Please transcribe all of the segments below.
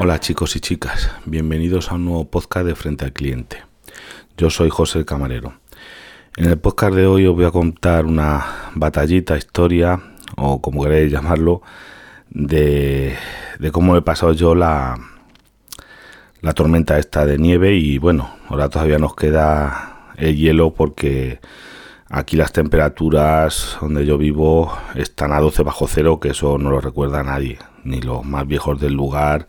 Hola chicos y chicas, bienvenidos a un nuevo podcast de Frente al Cliente. Yo soy José el Camarero. En el podcast de hoy os voy a contar una batallita, historia, o como queréis llamarlo, de, cómo he pasado yo la, la tormenta esta de nieve y bueno, ahora todavía nos queda el hielo porque aquí las temperaturas donde yo vivo están a 12 bajo cero, que eso no lo recuerda nadie, ni los más viejos del lugar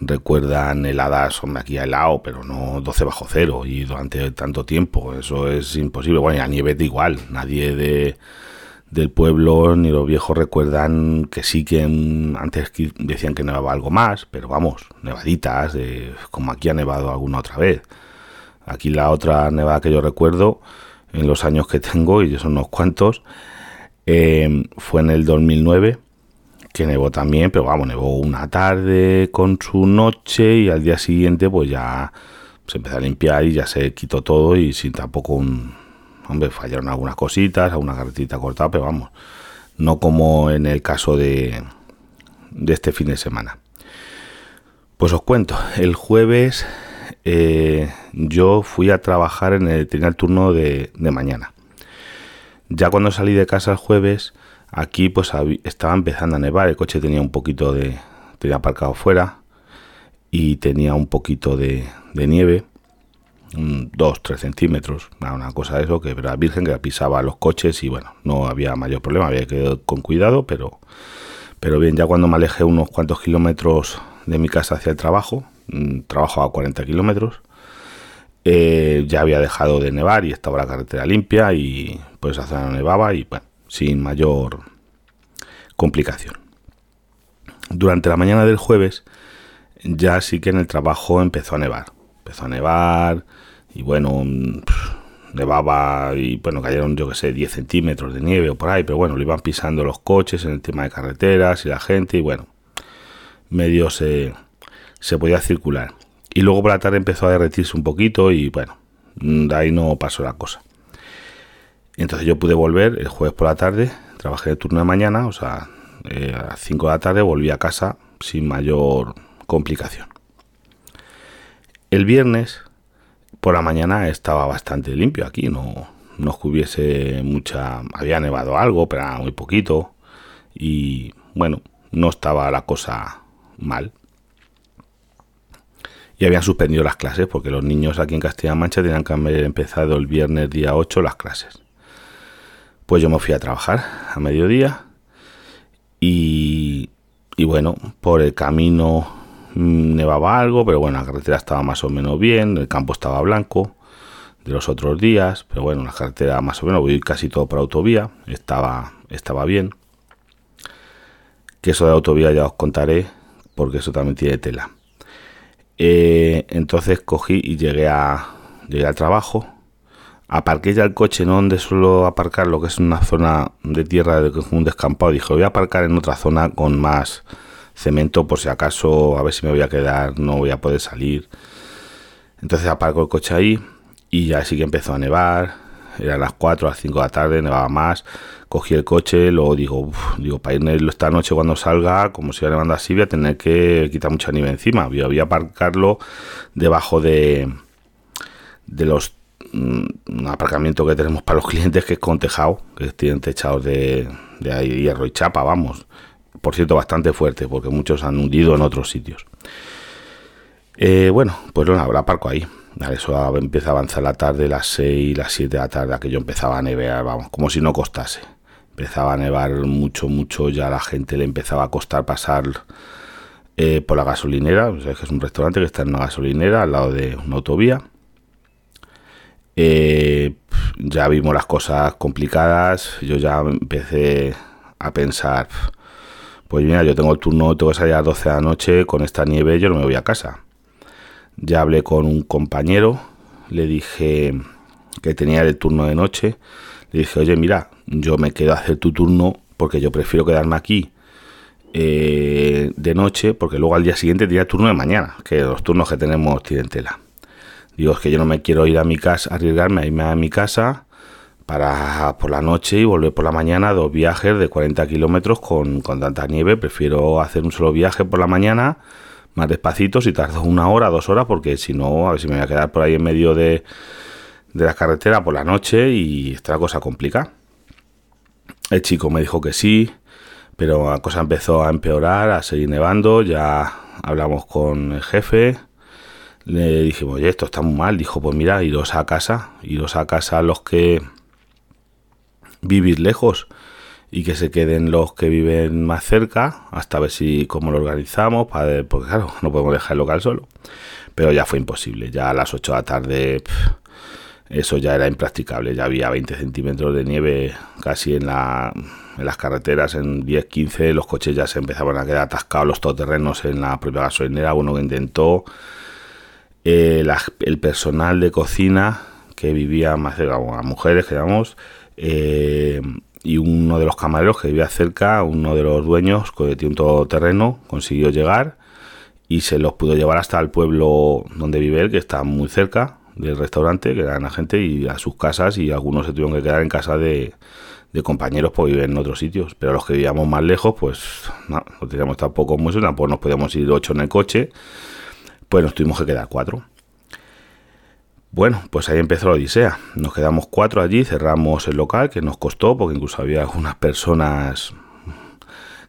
recuerdan heladas, hombre, aquí a helado, pero no 12 bajo cero y durante tanto tiempo, eso es imposible. Bueno, y a nieve de igual, nadie de del pueblo ni los viejos recuerdan que sí que antes decían que nevaba algo más, pero vamos, nevaditas, de, como aquí ha nevado alguna otra vez. Aquí la otra nevada que yo recuerdo en los años que tengo, y son unos cuantos, eh, fue en el 2009, que nevó también, pero vamos, nevó una tarde con su noche y al día siguiente pues ya se empezó a limpiar y ya se quitó todo y sin tampoco un, Hombre, fallaron algunas cositas, alguna carretita cortada, pero vamos, no como en el caso de, de este fin de semana. Pues os cuento, el jueves eh, yo fui a trabajar en el, tenía el turno de, de, mañana. Ya cuando salí de casa el jueves, aquí pues estaba empezando a nevar, el coche tenía un poquito de, tenía aparcado fuera y tenía un poquito de, nieve 2, 3 centímetros, una cosa de eso, que era virgen, que pisaba los coches y bueno, no había mayor problema, había que ir con cuidado, pero, pero bien, ya cuando me alejé unos cuantos kilómetros de mi casa hacia el trabajo, trabajo a 40 kilómetros, eh, ya había dejado de nevar y estaba la carretera limpia y pues esa zona nevaba y bueno, sin mayor complicación. Durante la mañana del jueves ya sí que en el trabajo empezó a nevar empezó a nevar y bueno, nevaba y bueno, cayeron yo que sé, 10 centímetros de nieve o por ahí, pero bueno, lo iban pisando los coches en el tema de carreteras y la gente y bueno, medio se, se podía circular. Y luego por la tarde empezó a derretirse un poquito y bueno, de ahí no pasó la cosa. Entonces yo pude volver el jueves por la tarde, trabajé el turno de mañana, o sea, eh, a las 5 de la tarde volví a casa sin mayor complicación. El viernes por la mañana estaba bastante limpio aquí, no, no hubiese mucha... Había nevado algo, pero muy poquito. Y bueno, no estaba la cosa mal. Y habían suspendido las clases porque los niños aquí en Castilla-La Mancha tenían que haber empezado el viernes día 8 las clases. Pues yo me fui a trabajar a mediodía y, bueno, por el camino Mm, nevaba algo, pero bueno, la carretera estaba más o menos bien, el campo estaba blanco de los otros días, pero bueno, la carretera más o menos, voy casi todo por autovía, estaba, estaba bien. Que eso de autovía ya os contaré, porque eso también tiene tela. Eh, entonces cogí y llegué, a, llegué al trabajo, aparqué ya el coche, no donde suelo aparcar, lo que es una zona de tierra de un descampado, dije, voy a aparcar en otra zona con más cemento por si acaso, a ver si me voy a quedar, no voy a poder salir. Entonces aparco el coche ahí y ya sí que empezó a nevar. Eran las 4, las 5 de la tarde, nevaba más. Cogí el coche, luego digo, digo, para ir esta noche cuando salga, como si iba nevando así, voy a tener que quitar mucha nieve encima. Voy a, aparcarlo debajo de, de los un aparcamiento que tenemos para los clientes que es con tejado, que tienen techados de, de hierro y chapa, vamos por cierto, bastante fuerte, porque muchos han hundido en otros sitios. Eh, bueno, pues lo habrá parco ahí. Eso empieza a avanzar la tarde, las 6, las 7 de la tarde, aquello empezaba a nevar, vamos, como si no costase. Empezaba a nevar mucho, mucho, ya la gente le empezaba a costar pasar eh, por la gasolinera, que es un restaurante que está en una gasolinera al lado de una autovía. Eh, ya vimos las cosas complicadas, yo ya empecé a pensar, pues mira, yo tengo el turno, tengo que salir a las 12 de la noche, con esta nieve yo no me voy a casa. Ya hablé con un compañero, le dije que tenía el turno de noche, le dije, oye, mira, yo me quedo a hacer tu turno porque yo prefiero quedarme aquí eh, de noche, porque luego al día siguiente tenía turno de mañana, que los turnos que tenemos tienen tela. Digo, es que yo no me quiero ir a mi casa, arriesgarme a irme a mi casa para por la noche y volver por la mañana, dos viajes de 40 kilómetros con, tanta nieve. Prefiero hacer un solo viaje por la mañana más despacito, si tardó una hora, dos horas, porque si no, a ver si me voy a quedar por ahí en medio de, de la carretera por la noche y esta cosa complica. El chico me dijo que sí, pero la cosa empezó a empeorar, a seguir nevando, ya hablamos con el jefe, le dijimos, oye, esto está muy mal, dijo, pues mira, iros a casa, iros a casa los que vivís lejos y que se queden los que viven más cerca, hasta ver si cómo lo organizamos, porque claro, no podemos dejar el local solo. Pero ya fue imposible, ya a las 8 de la tarde eso ya era impracticable, ya había 20 centímetros de nieve casi en, la, en las carreteras, en 10, 15, los coches ya se empezaban a quedar atascados los todoterrenos en la propia gasolinera, uno que intentó, eh, el personal de cocina que vivía más cerca, las mujeres que eh, y uno de los camareros que vivía cerca, uno de los dueños que tiene un todoterreno, consiguió llegar y se los pudo llevar hasta el pueblo donde vive él, que está muy cerca, del restaurante, que eran la gente y a sus casas y algunos se tuvieron que quedar en casa de, compañeros porque viven en otros sitios. Pero los que vivíamos más lejos, pues no, no teníamos tampoco mucho, tampoco nos podíamos ir ocho en el coche, pues nos tuvimos que quedar cuatro. Bueno, pues ahí empezó la odisea. Nos quedamos cuatro allí, cerramos el local, que nos costó, porque incluso había algunas personas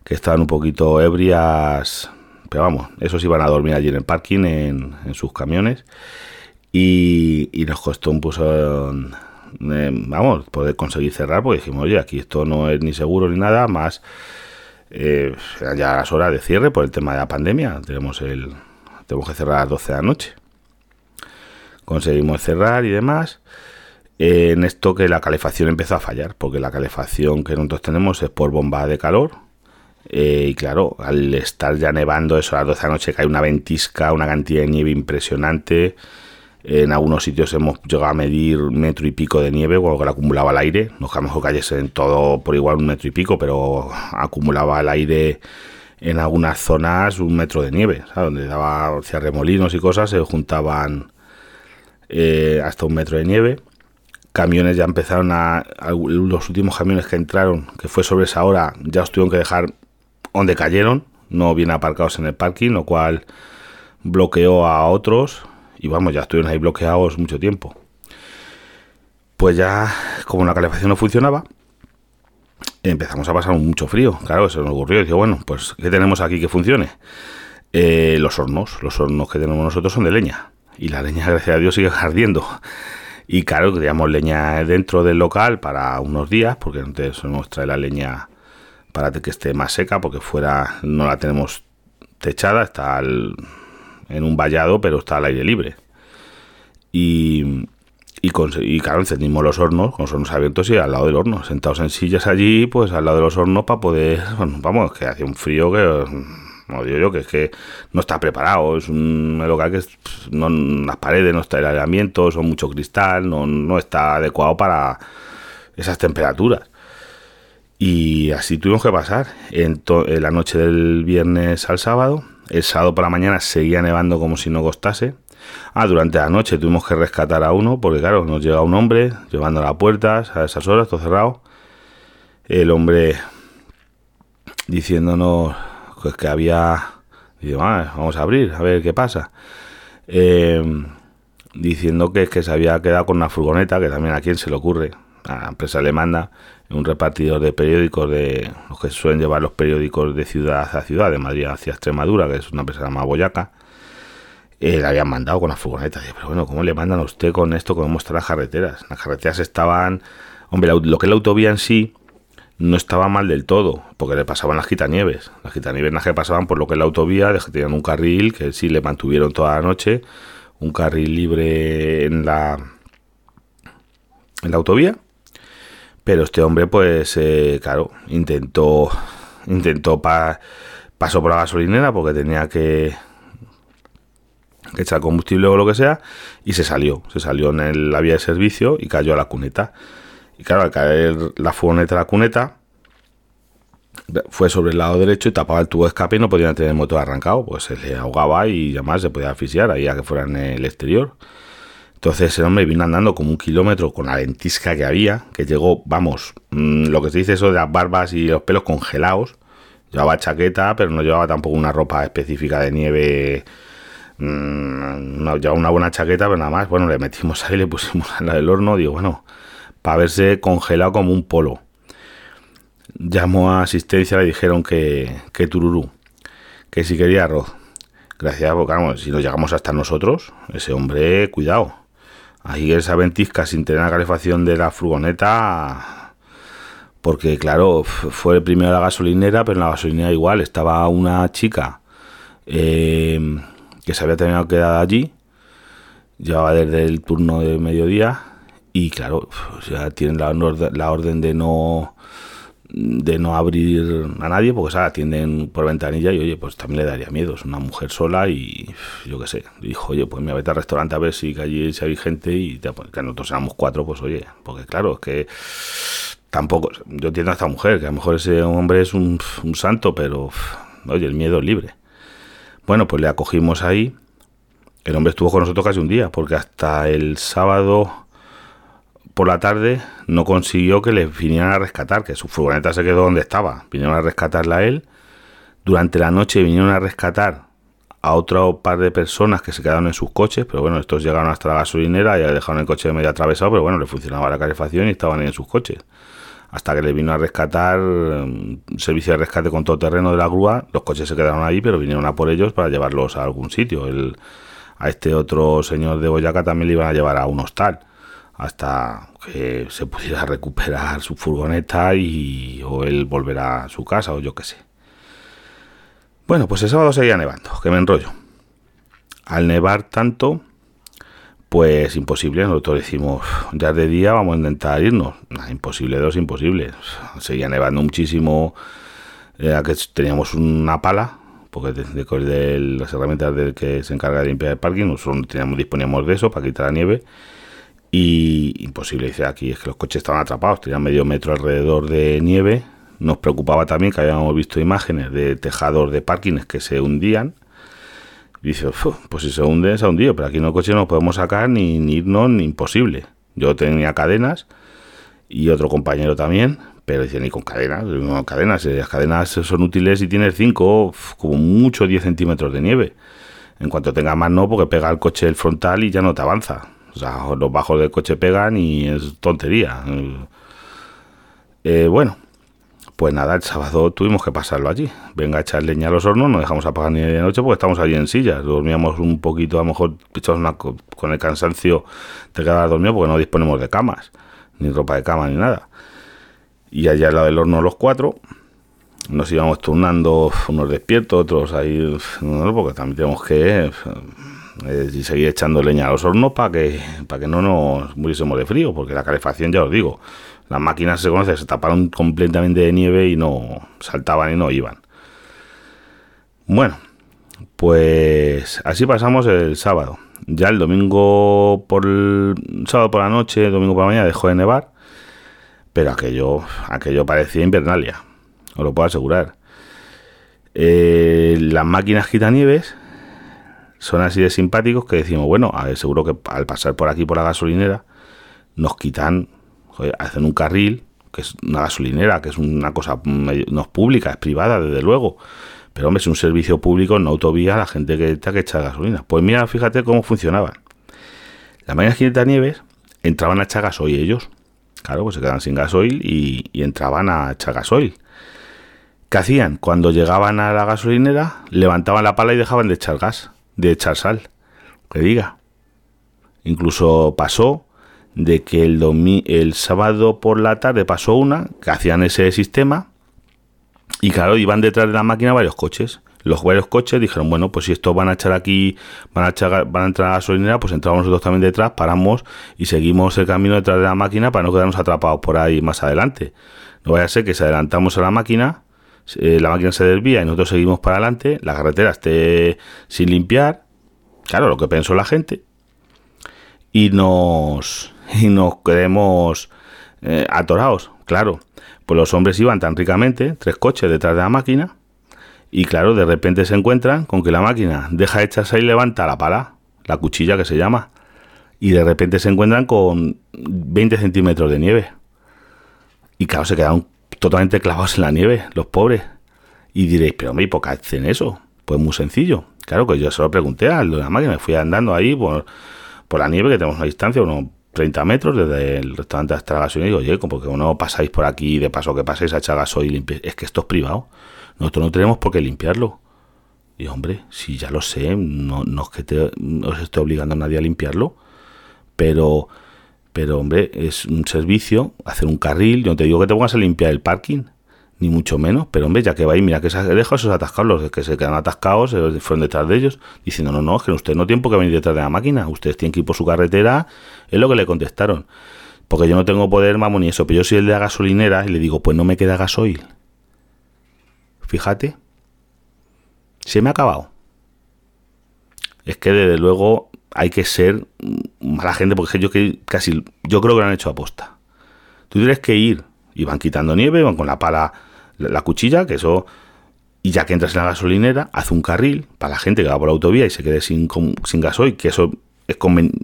que estaban un poquito ebrias, pero vamos, esos iban a dormir allí en el parking, en, sus camiones. Y, nos costó un puso, vamos, poder conseguir cerrar, porque dijimos, oye, aquí esto no es ni seguro ni nada, más eh, ya las horas de cierre por el tema de la pandemia, tenemos, el, tenemos que cerrar a las 12 de la noche. Conseguimos cerrar y demás. en esto que la calefacción empezó a fallar, porque la calefacción que nosotros tenemos es por bomba de calor. Eh, y claro, al estar ya nevando eso a las 12 de la noche, cae una ventisca, una cantidad de nieve impresionante. En algunos sitios hemos llegado a medir metro y pico de nieve cuando la acumulaba el aire. No que a calles en todo por igual un metro y pico, pero acumulaba el aire en algunas zonas un metro de nieve, donde daba hacia remolinos y cosas, se juntaban eh, hasta un metro de nieve. Camiones ya empezaron a, Los últimos camiones que entraron, que fue sobre esa hora, ya os tuvieron que dejar donde cayeron, no bien aparcados en el parking, lo cual bloqueó a otros y vamos, ya estuvieron ahí bloqueados mucho tiempo. Pues ya, como la calefacción no funcionaba, empezamos a pasar mucho frío. Claro, se nos ocurrió. Y dije, bueno, pues, ¿qué tenemos aquí que funcione? Eh, los hornos. Los hornos que tenemos nosotros son de leña. Y la leña, gracias a Dios, sigue ardiendo. Y claro, queríamos leña dentro del local para unos días, porque entonces nos trae la leña para que esté más seca, porque fuera no la tenemos techada, está en un vallado, pero está al aire libre. Y, y, claro, encendimos los hornos, con los hornos abiertos y al lado del horno, sentados en sillas allí, pues al lado de los hornos para poder, vamos, que hace un frío que, no digo yo, que es que no está preparado, es un local que pues, no, las paredes no está el aislamiento, son mucho cristal, no, no está adecuado para esas temperaturas. Y así tuvimos que pasar en, en la noche del viernes al sábado el sábado por la mañana seguía nevando como si no costase. Ah, durante la noche tuvimos que rescatar a uno, porque claro, nos llega un hombre llevando a las puertas a esas horas, todo cerrado. El hombre diciéndonos pues, que había. Digo, ah, vamos a abrir, a ver qué pasa. Em, diciendo que, que se había quedado con una furgoneta, que también a quien se le ocurre, a la empresa le manda, un repartidor de periódicos de los que suelen llevar los periódicos de ciudad a ciudad, de Madrid hacia Extremadura, que es una empresa llamada Boyaca, eh, le habían mandado con la furgoneta. pero bueno, ¿cómo le mandan a usted con esto? ¿Cómo están las carreteras? Las carreteras estaban. Hombre, lo que es la autovía en sí no estaba mal del todo, porque le pasaban las quitanieves. Las quitanieves que pasaban por lo que es la autovía, de que tenían un carril que sí le mantuvieron toda la noche, un carril libre en la, en la autovía pero este hombre, pues, eh, claro, intentó, intentó pa, pasó por la gasolinera porque tenía que, que combustible o lo que sea y se salió, se salió en la vía de servicio y cayó a la cuneta. Y claro, al caer la furgoneta a la cuneta, fue sobre el lado derecho y tapaba el tubo de escape y no podía tener el motor arrancado, pues se le ahogaba y además se podía asfixiar ahí a que fuera en el exterior. Entonces el hombre vino andando como un kilómetro con la ventisca que había, que llegó, vamos, mm, lo que se dice eso de las barbas y los pelos congelados. Llevaba chaqueta, pero no llevaba tampoco una ropa específica de nieve. Mm, no, llevaba una buena chaqueta, pero nada más. Bueno, le metimos ahí, le pusimos la del horno. Digo, bueno, para verse congelado como un polo. Llamó a asistencia, le dijeron que, que tururú, que si quería arroz. Gracias, porque si nos llegamos hasta nosotros, ese hombre, cuidado. Ahí esa ventisca sin tener la calefacción de la furgoneta porque claro, fue primero la gasolinera, pero en la gasolinera igual estaba una chica eh, que se había terminado quedar allí, llevaba desde el turno de mediodía y claro, ya tienen la, la orden de no de no abrir a nadie porque se atienden por ventanilla y oye, pues también le daría miedo, es una mujer sola y yo qué sé, dijo, oye, pues me voy al restaurante a ver si allí hay gente y pues, que nosotros éramos cuatro, pues oye, porque claro, es que tampoco, yo entiendo a esta mujer, que a lo mejor ese hombre es un, santo, pero oye, el miedo es libre. Bueno, pues le acogimos ahí. El hombre estuvo con nosotros casi un día, porque hasta el sábado por la tarde no consiguió que le vinieran a rescatar, que su furgoneta se quedó donde estaba. Vinieron a rescatarla a él. Durante la noche vinieron a rescatar a otro par de personas que se quedaron en sus coches, pero bueno, estos llegaron hasta la gasolinera y dejaron el coche medio atravesado, pero bueno, le funcionaba la calefacción y estaban en sus coches hasta que le vino a rescatar un um, servicio de rescate con todo terreno de la grúa. Los coches se quedaron ahí, pero vinieron a por ellos para llevarlos a algún sitio. El, a este otro señor de Boyaca también le iban a llevar a un hostal hasta que se pudiera recuperar su furgoneta y o él volverá a su casa o yo qué sé. Bueno, pues el sábado seguía nevando, que me enrollo. Al nevar tanto, pues imposible, nosotros decimos, ya de día vamos a intentar irnos. imposible, dos, imposible. Seguía nevando muchísimo, eh, que teníamos una pala, porque de, las herramientas del que se encarga de limpiar el parking, nosotros teníamos, disponíamos de eso para quitar la nieve. Y imposible, dice aquí, es que los coches estaban atrapados, tenían medio metro alrededor de nieve. Nos preocupaba también que habíamos visto imágenes de tejados de parkings que se hundían dice, pues si se hunde, se ha hundido, pero aquí en el coche no podemos sacar ni, irnos ni imposible. Yo tenía cadenas y otro compañero también, pero dice, ni con cadenas, no cadenas, eh, las cadenas son útiles si tienes 5, como mucho 10 centímetros de nieve. En cuanto tenga más no, porque pega el coche el frontal y ya no te avanza. O sea, los bajos del coche pegan y es tontería. Eh, bueno, pues nada, el sábado tuvimos que pasarlo allí. Venga a echar leña a los hornos, no dejamos apagar ni de noche porque estamos allí en sillas. Dormíamos un poquito, a lo mejor con el cansancio de quedar dormido porque no disponemos de camas, ni ropa de cama, ni nada. Y allá al lado del horno los cuatro, nos íbamos turnando, unos despiertos, otros ahí, porque también tenemos que eh, seguir echando leña a los hornos para que, para que no nos muriésemos de frío, porque la calefacción, ya os digo, las máquinas se conoce, se taparon completamente de nieve y no saltaban y no iban. Bueno, pues así pasamos el sábado. Ya el domingo por sábado por la noche, domingo por la mañana dejó de nevar, pero aquello, aquello parecía invernalia, os lo puedo asegurar. Eh, las máquinas quitanieves son así de simpáticos que decimos, bueno, a seguro que al pasar por aquí por la gasolinera nos quitan hacen un carril, que es una gasolinera, que es una cosa no es pública, es privada, desde luego. Pero hombre, es un servicio público en autovía la gente que está que echa gasolina. Pues mira, fíjate cómo funcionaban. Las máquinas nieves entraban a echar gasoil ellos. Claro, pues se quedaban sin gasoil y, y entraban a echar gasoil. ¿Qué hacían? Cuando llegaban a la gasolinera, levantaban la pala y dejaban de echar gas, de echar sal. Que diga. Incluso pasó de que el, el sábado por la tarde pasó una, que hacían ese sistema, y claro, iban detrás de la máquina varios coches. Los varios coches dijeron, bueno, pues si estos van a echar aquí, van a, echar, van a entrar a la gasolinera, pues entramos nosotros también detrás, paramos y seguimos el camino detrás de la máquina para no quedarnos atrapados por ahí más adelante. No vaya a ser que si adelantamos a la máquina, eh, la máquina se desvía y nosotros seguimos para adelante, la carretera esté sin limpiar, claro, lo que pensó la gente, y nos y nos quedemos eh, atorados, claro. Pues los hombres iban tan ricamente, tres coches detrás de la máquina, y claro, de repente se encuentran con que la máquina deja de echarse y levanta la pala, la cuchilla que se llama, y de repente se encuentran con 20 centímetros de nieve. Y claro, se quedaron totalmente clavados en la nieve, los pobres. Y diréis, pero hombre, ¿y por qué hacen eso? Pues muy sencillo. Claro que yo se lo pregunté a la máquina, me fui andando ahí por, por la nieve, que tenemos una distancia, unos 30 metros desde el restaurante hasta la gasolina, y digo, oye, porque no pasáis por aquí de paso que paséis a echar gasoil y. Es que esto es privado. Nosotros no tenemos por qué limpiarlo. Y hombre, si ya lo sé, no, no es que te, os estoy obligando a nadie a limpiarlo, pero, pero hombre, es un servicio, hacer un carril, yo no te digo que te pongas a limpiar el parking, ni mucho menos, pero hombre, ya que vais, mira que se deja esos atascados, los que se quedan atascados, se fueron detrás de ellos, diciendo, no, no, es que usted no tiene por qué venir detrás de la máquina, ustedes tienen que ir por su carretera, es lo que le contestaron. Porque yo no tengo poder, vamos, ni eso, pero yo soy el de la gasolinera y le digo, pues no me queda gasoil. Fíjate, se me ha acabado. Es que desde luego hay que ser mala gente porque yo que casi yo creo que lo han hecho aposta. Tú tienes que ir y van quitando nieve, van con la pala, la cuchilla, que eso y ya que entras en la gasolinera, haz un carril para la gente que va por la autovía y se quede sin, sin gasoil, que eso es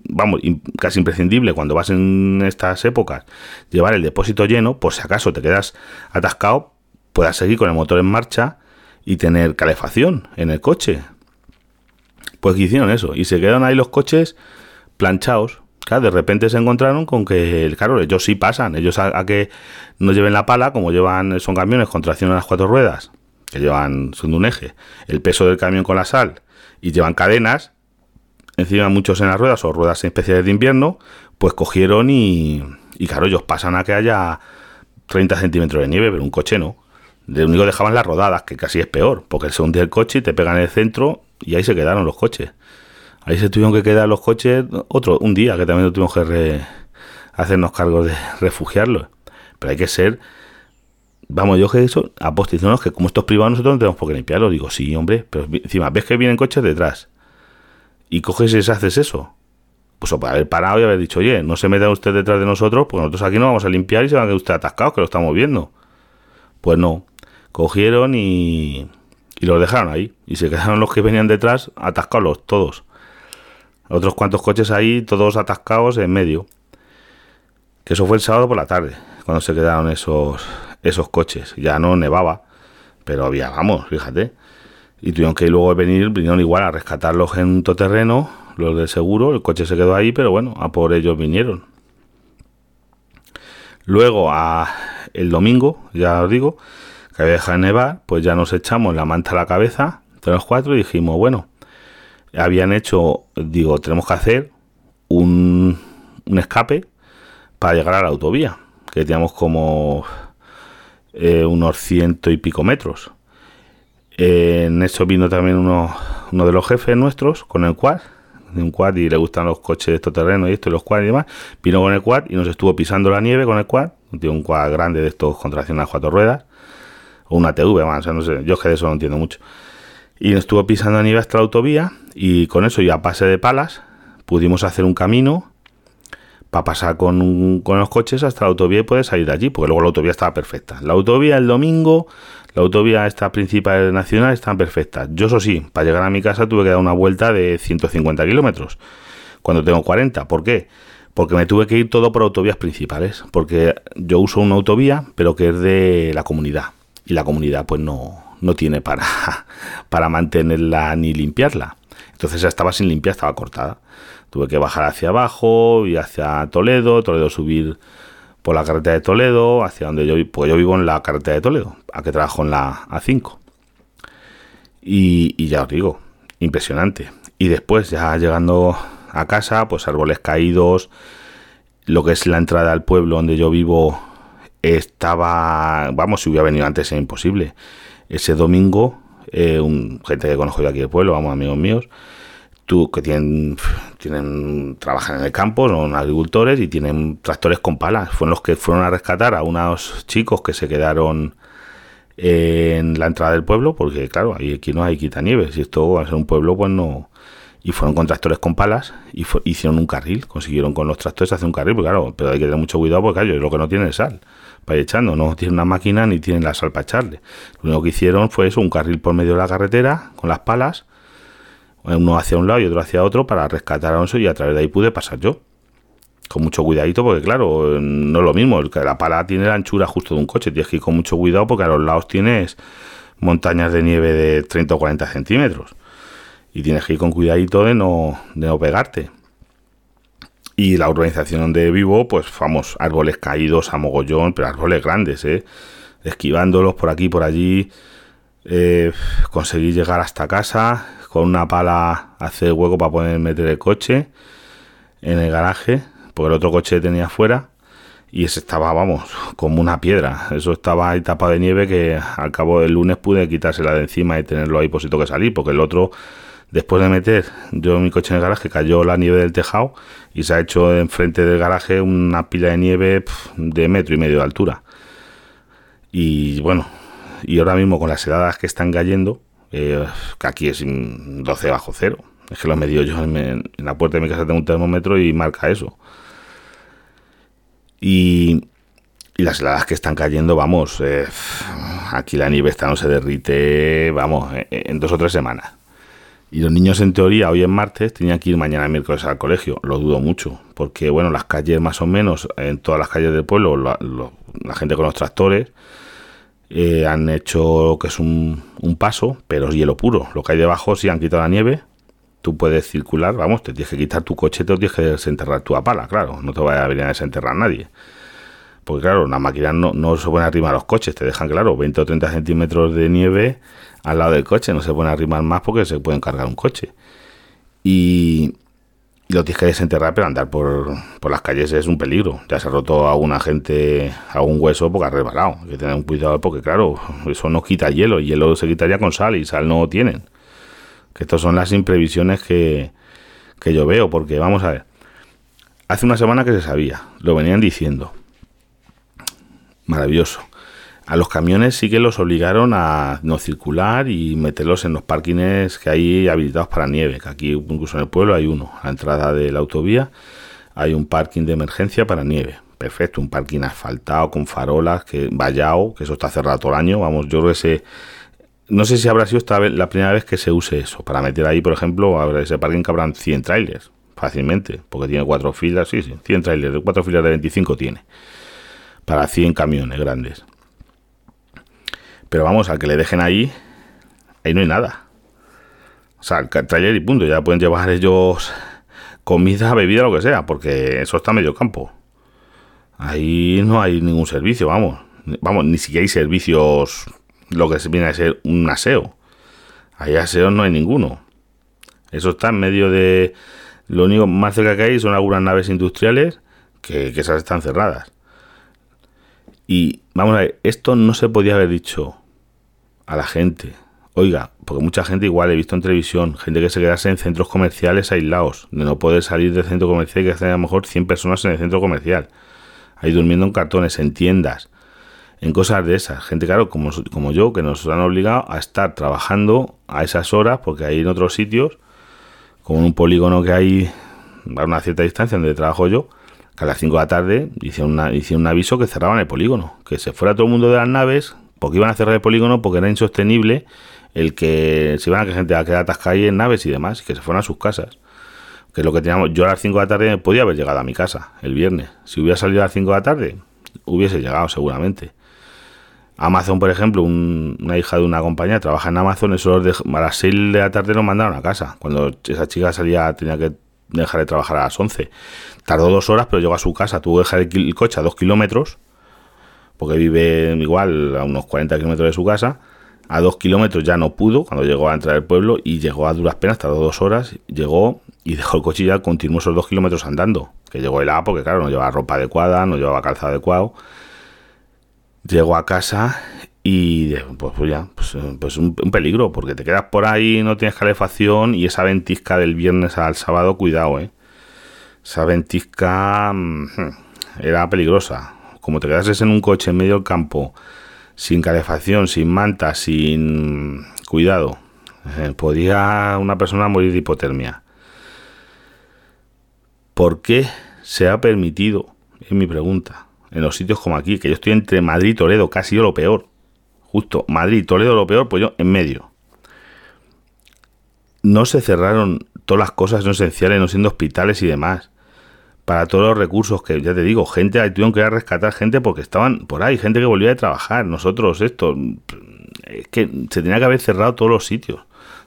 vamos, casi imprescindible cuando vas en estas épocas, llevar el depósito lleno, por si acaso te quedas atascado, puedas seguir con el motor en marcha y tener calefacción en el coche. Pues hicieron eso y se quedaron ahí los coches planchados. Claro, de repente se encontraron con que, claro, ellos sí pasan, ellos a, que no lleven la pala, como llevan, son camiones con tracción a las cuatro ruedas, que llevan, son un eje, el peso del camión con la sal y llevan cadenas, encima muchos en las ruedas o ruedas especiales de invierno, pues cogieron y, y claro, ellos pasan a que haya 30 centímetros de nieve, pero un coche no. De único dejaban las rodadas, que casi es peor, porque se hundía el coche y te pegan en el centro y ahí se quedaron los coches. Ahí se tuvieron que quedar los coches otro un día que también tuvimos que hacernos cargo de refugiarlos. Pero hay que ser, vamos, yo que eso, apostizonos que como estos privados nosotros no tenemos por qué limpiarlo. Digo, sí, hombre, pero encima ves que vienen coches detrás y coges y haces eso. Pues o para haber parado y haber dicho, oye, no se meta usted detrás de nosotros, pues nosotros aquí no vamos a limpiar y se van a quedar usted atascados, que lo estamos viendo. Pues no, cogieron y, y los dejaron ahí. Y se quedaron los que venían detrás atascados todos. Otros cuantos coches ahí, todos atascados en medio. Que eso fue el sábado por la tarde, cuando se quedaron esos, esos coches. Ya no nevaba, pero había, vamos, fíjate. Y tuvieron que luego venir, vinieron igual a rescatarlos en un terreno, los del seguro, el coche se quedó ahí, pero bueno, a por ellos vinieron. Luego, a el domingo, ya os digo, que había dejado de nevar, pues ya nos echamos la manta a la cabeza, entre los cuatro, y dijimos, bueno, habían hecho, digo, tenemos que hacer un, un escape para llegar a la autovía, que teníamos como eh, unos ciento y pico metros. en eso vino también uno, uno de los jefes nuestros con el quad, un quad y le gustan los coches de estos terrenos y esto y los quad y demás. Vino con el quad y nos estuvo pisando la nieve con el quad, un quad grande de estos con a cuatro ruedas o una TV, o sea, no sé, yo es que de eso no entiendo mucho. Y estuvo pisando a nieve hasta la autovía y con eso ya pase de palas pudimos hacer un camino para pasar con, con, los coches hasta la autovía y poder salir de allí, porque luego la autovía estaba perfecta. La autovía el domingo, la autovía esta principal nacional está perfecta. Yo eso sí, para llegar a mi casa tuve que dar una vuelta de 150 kilómetros, cuando tengo 40. ¿Por qué? Porque me tuve que ir todo por autovías principales, porque yo uso una autovía, pero que es de la comunidad y la comunidad pues no, no tiene para, para mantenerla ni limpiarla. Entonces ya estaba sin limpiar, estaba cortada. Tuve que bajar hacia abajo y hacia Toledo, Toledo subir por la carretera de Toledo, hacia donde yo vivo, pues yo vivo en la carretera de Toledo, a que trabajo en la A5. Y, y ya os digo, impresionante. Y después, ya llegando a casa, pues árboles caídos, lo que es la entrada al pueblo donde yo vivo estaba, vamos, si hubiera venido antes es imposible. Ese domingo, eh, un, gente que conozco de aquí del pueblo, vamos, amigos míos, tú, que tienen, tienen, trabajan en el campo, son agricultores y tienen tractores con palas. Fueron los que fueron a rescatar a unos chicos que se quedaron en la entrada del pueblo, porque claro, aquí no hay quitanieves, y esto va a ser un pueblo, pues no. Y fueron con tractores con palas y hicieron un carril, consiguieron con los tractores hacer un carril, pero claro, pero hay que tener mucho cuidado porque claro, lo que no tiene es sal para echando. No tienen una máquina ni tienen la sal para echarle. Lo único que hicieron fue eso, un carril por medio de la carretera con las palas, uno hacia un lado y otro hacia otro para rescatar a Alonso y a través de ahí pude pasar yo. Con mucho cuidadito porque claro, no es lo mismo, la pala tiene la anchura justo de un coche, tienes que ir con mucho cuidado porque a los lados tienes montañas de nieve de 30 o 40 centímetros. Y tienes que ir con cuidadito de no, de no pegarte. Y la urbanización donde vivo, pues vamos, árboles caídos a mogollón, pero árboles grandes, ¿eh? Esquivándolos por aquí, por allí. Eh, conseguí llegar hasta casa con una pala, hacer hueco para poder meter el coche en el garaje, porque el otro coche tenía fuera y ese estaba, vamos, como una piedra. Eso estaba ahí tapado de nieve que al cabo del lunes pude quitársela de encima y tenerlo ahí por si que salir, porque el otro, después de meter yo mi coche en el garaje, cayó la nieve del tejado y se ha hecho enfrente del garaje una pila de nieve de metro y medio de altura. Y bueno, y ahora mismo con las heladas que están cayendo, eh, que aquí es 12 bajo cero, es que lo he medido yo en, la puerta de mi casa, tengo un termómetro y marca eso. Y, las heladas que están cayendo, vamos, eh, aquí la nieve está no se derrite, vamos, en dos o tres semanas. Y los niños, en teoría, hoy en martes, tenían que ir mañana miércoles al colegio. Lo dudo mucho, porque, bueno, las calles más o menos, en todas las calles del pueblo, la, gente con los tractores eh, han hecho que es un, un, paso, pero es hielo puro. Lo que hay debajo sí han quitado la nieve. Tú puedes circular, vamos, te tienes que quitar tu coche, te tienes que desenterrar tu pala, claro. No te vaya a venir a desenterrar nadie. Porque, claro, las máquinas no, no se pueden arrimar los coches, te dejan, claro, 20 o 30 centímetros de nieve al lado del coche, no se pueden arrimar más porque se pueden cargar un coche. Y, lo tienes que desenterrar, pero andar por, por, las calles es un peligro. Ya se ha roto a alguna gente algún hueso porque ha resbalado. Hay que tener un cuidado porque, claro, eso no quita hielo. El hielo se quitaría con sal y sal no tienen. Que estas son las imprevisiones que, que yo veo, porque vamos a ver. Hace una semana que se sabía, lo venían diciendo. Maravilloso. A los camiones sí que los obligaron a no circular y meterlos en los parkings que hay habilitados para nieve, que aquí incluso en el pueblo hay uno, a la entrada de la autovía hay un parking de emergencia para nieve. Perfecto, un parking asfaltado con farolas, que vallado, que eso está cerrado todo el año. Vamos, yo no sé si habrá sido esta vez, la primera vez que se use eso. Para meter ahí, por ejemplo, habrá ese parking que habrán 100 trailers, fácilmente, porque tiene cuatro filas, sí, sí, 100 trailers, cuatro filas de 25 tiene. Para 100 camiones grandes. Pero vamos, al que le dejen ahí, ahí no hay nada. O sea, el trailer y punto. Ya pueden llevar ellos comida, bebida, lo que sea, porque eso está medio campo. Ahí no hay ningún servicio, vamos. Vamos, ni siquiera hay servicios, lo que se viene a ser un aseo. Ahí aseo no hay ninguno. Eso está en medio de... Lo único más cerca que hay son algunas naves industriales que esas están cerradas. Y vamos a ver, esto no se podía haber dicho a la gente. Oiga, porque mucha gente igual he visto en televisión, gente que se quedase en centros comerciales aislados, de no poder salir del centro comercial que hacen a lo mejor 100 personas en el centro comercial, ahí durmiendo en cartones, en tiendas, en cosas de esas. Gente, claro, como, como yo, que nos han obligado a estar trabajando a esas horas, porque hay en otros sitios, como un polígono que hay a una cierta distancia donde trabajo yo, que a las 5 de la tarde hicieron, un aviso que cerraban el polígono, que se fuera todo el mundo de las naves, porque iban a cerrar el polígono porque era insostenible el que se iban a que gente a quedar atascada ahí en naves y demás, que se fueran a sus casas. Que es lo que teníamos. Yo a las 5 de la tarde podía haber llegado a mi casa el viernes. Si hubiera salido a las 5 de la tarde, hubiese llegado seguramente. Amazon, por ejemplo, una hija de una compañía trabaja en Amazon, eso de, a las 6 de la tarde nos mandaron a casa. Cuando esa chica salía, tenía que dejar de trabajar a las 11. Tardó dos horas, pero llegó a su casa, tuvo que dejar el, coche a dos kilómetros, porque vive igual a unos 40 kilómetros de su casa. A dos kilómetros ya no pudo cuando llegó a entrar al pueblo y llegó a duras penas, tardó dos horas, llegó y dejó el coche y ya continuó esos dos kilómetros andando. Que llegó el A porque, claro, no llevaba ropa adecuada, no llevaba calzado adecuado. Llegó a casa y pues, pues ya, pues, pues un, peligro, porque te quedas por ahí, no tienes calefacción y esa ventisca del viernes al sábado, cuidado, ¿eh? Esa ventisca mm, era peligrosa. Como te quedases en un coche en medio del campo, sin calefacción, sin manta, sin cuidado, eh, podía una persona morir de hipotermia. ¿Por qué se ha permitido, es mi pregunta, en los sitios como aquí, que yo estoy entre Madrid y Toledo, casi yo lo peor, justo Madrid, Toledo lo peor, pues yo en medio. No se cerraron todas las cosas no esenciales, no siendo hospitales y demás. Para todos los recursos que, ya te digo, gente, tuvieron que ir a rescatar gente porque estaban por ahí, gente que volvía de trabajar. Nosotros, esto, es que se tenía que haber cerrado todos los sitios,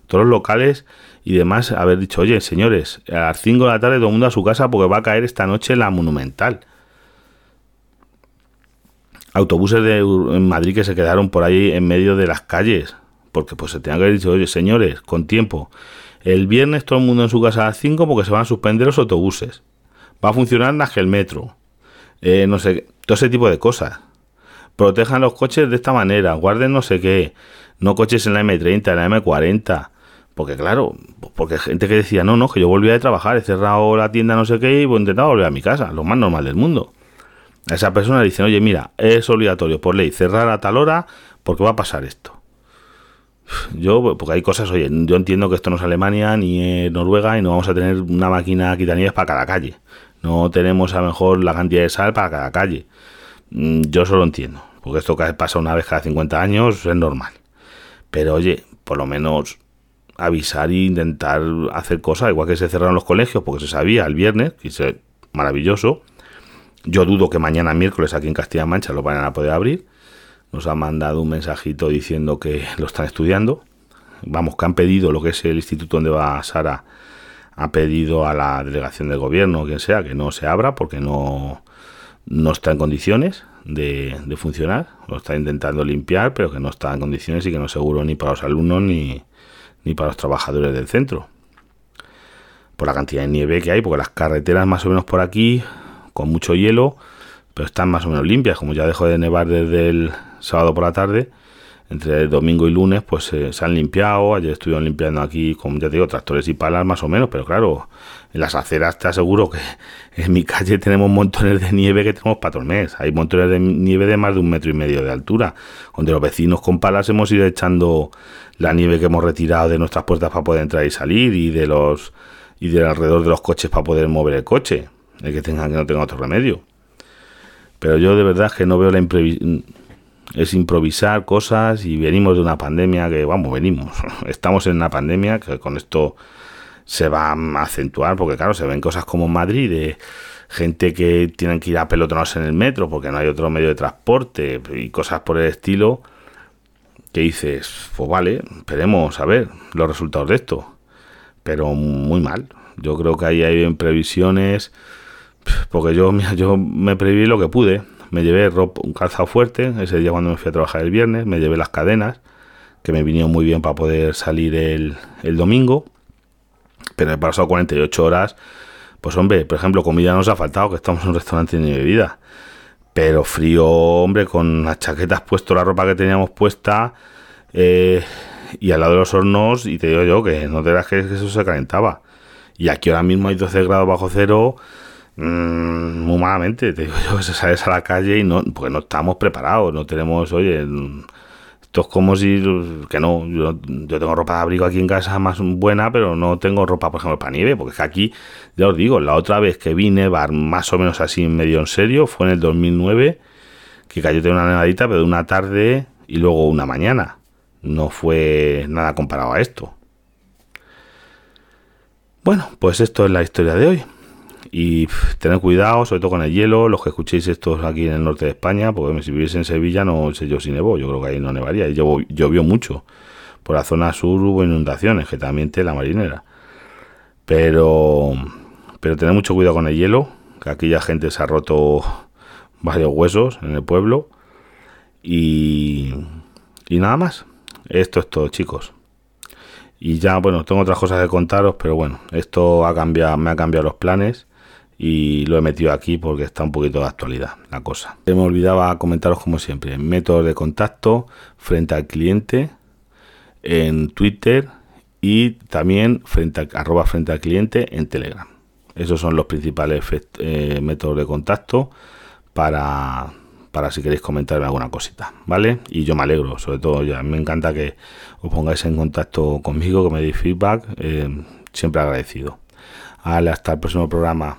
todos los locales y demás, haber dicho, oye, señores, a las 5 de la tarde todo el mundo a su casa porque va a caer esta noche la monumental. Autobuses de en Madrid que se quedaron por ahí en medio de las calles, porque pues se tenía que haber dicho, oye, señores, con tiempo. El viernes todo el mundo en su casa a las 5 porque se van a suspender los autobuses. Va a funcionar más que el metro. Eh, no sé, todo ese tipo de cosas. Protejan los coches de esta manera, guarden no sé qué. No coches en la M30, en la M40. Porque claro, porque gente que decía, no, no, que yo volvía de trabajar, he cerrado la tienda no sé qué y voy a intentar volver a mi casa, lo más normal del mundo. A esa persona le dicen, oye, mira, es obligatorio por ley cerrar a tal hora porque va a pasar esto. Yo, porque hay cosas, oye, yo entiendo que esto no es Alemania ni Noruega y no vamos a tener una máquina quitanieves para cada calle. No tenemos a lo mejor la cantidad de sal para cada calle. Mm, yo solo entiendo, porque esto pasa una vez cada 50 años, es normal. Pero oye, por lo menos avisar e intentar hacer cosas, igual que se cerraron los colegios, porque se sabía el viernes, que es maravilloso. Yo dudo que mañana miércoles aquí en Castilla-La Mancha lo vayan a poder abrir nos ha mandado un mensajito diciendo que lo están estudiando. Vamos, que han pedido lo que es el instituto donde va Sara, ha pedido a la delegación del gobierno, quien sea, que no se abra porque no, no está en condiciones de, funcionar. Lo está intentando limpiar, pero que no está en condiciones y que no es seguro ni para los alumnos ni, ni para los trabajadores del centro. Por la cantidad de nieve que hay, porque las carreteras más o menos por aquí, con mucho hielo, pero están más o menos limpias, como ya dejó de nevar desde el sábado por la tarde, entre domingo y lunes, pues eh, se han limpiado. Ayer estuvieron limpiando aquí, como ya digo, tractores y palas más o menos, pero claro, en las aceras te aseguro que en mi calle tenemos montones de nieve que tenemos para todo el mes. Hay montones de nieve de más de un metro y medio de altura, donde los vecinos con palas hemos ido echando la nieve que hemos retirado de nuestras puertas para poder entrar y salir y de los y de alrededor de los coches para poder mover el coche, el que tenga que no tenga otro remedio. Pero yo de verdad que no veo la imprevisión es improvisar cosas y venimos de una pandemia que, vamos, venimos, estamos en una pandemia que con esto se va a acentuar, porque claro, se ven cosas como en Madrid de gente que tienen que ir a pelotones en el metro porque no hay otro medio de transporte y cosas por el estilo, que dices, pues vale, esperemos a ver los resultados de esto, pero muy mal. Yo creo que ahí hay previsiones, porque yo, yo me preví lo que pude me llevé ropa, un calzado fuerte, ese día cuando me fui a trabajar el viernes, me llevé las cadenas, que me vinieron muy bien para poder salir el, el domingo, pero he pasado 48 horas, pues hombre, por ejemplo, comida nos ha faltado, que estamos en un restaurante ni bebida, pero frío, hombre, con las chaquetas puesto, la ropa que teníamos puesta, eh, y al lado de los hornos, y te digo yo que no te das que eso se calentaba. Y aquí ahora mismo hay 12 grados bajo cero, Mm, muy malamente, te digo yo, sales a la calle y no, porque no estamos preparados, no tenemos, oye, esto es como si, que no, yo, tengo ropa de abrigo aquí en casa más buena, pero no tengo ropa, por ejemplo, para nieve, porque es que aquí, ya os digo, la otra vez que vine, más o menos así medio en serio, fue en el 2009, que cayó de una nevadita, pero de una tarde y luego una mañana. No fue nada comparado a esto. Bueno, pues esto es la historia de hoy. Y tener cuidado, sobre todo con el hielo, los que escuchéis estos aquí en el norte de España, porque si viviese en Sevilla no sé yo si nevó, yo creo que ahí no nevaría, y llovió, mucho. Por la zona sur hubo inundaciones, que también te la marinera. Pero, pero tener mucho cuidado con el hielo, que aquí ya gente se ha roto varios huesos en el pueblo. Y, y nada más. Esto es todo, chicos. Y ya, bueno, tengo otras cosas que contaros, pero bueno, esto ha cambiado, me ha cambiado los planes y lo he metido aquí porque está un poquito de actualidad la cosa. Se me olvidaba comentaros como siempre, métodos de contacto frente al cliente en Twitter y también frente a, arroba frente al cliente en Telegram. Esos son los principales eh, métodos de contacto para, para si queréis comentarme alguna cosita, ¿vale? Y yo me alegro, sobre todo, ya me encanta que os pongáis en contacto conmigo, que me deis feedback, eh, siempre agradecido. hasta el próximo programa.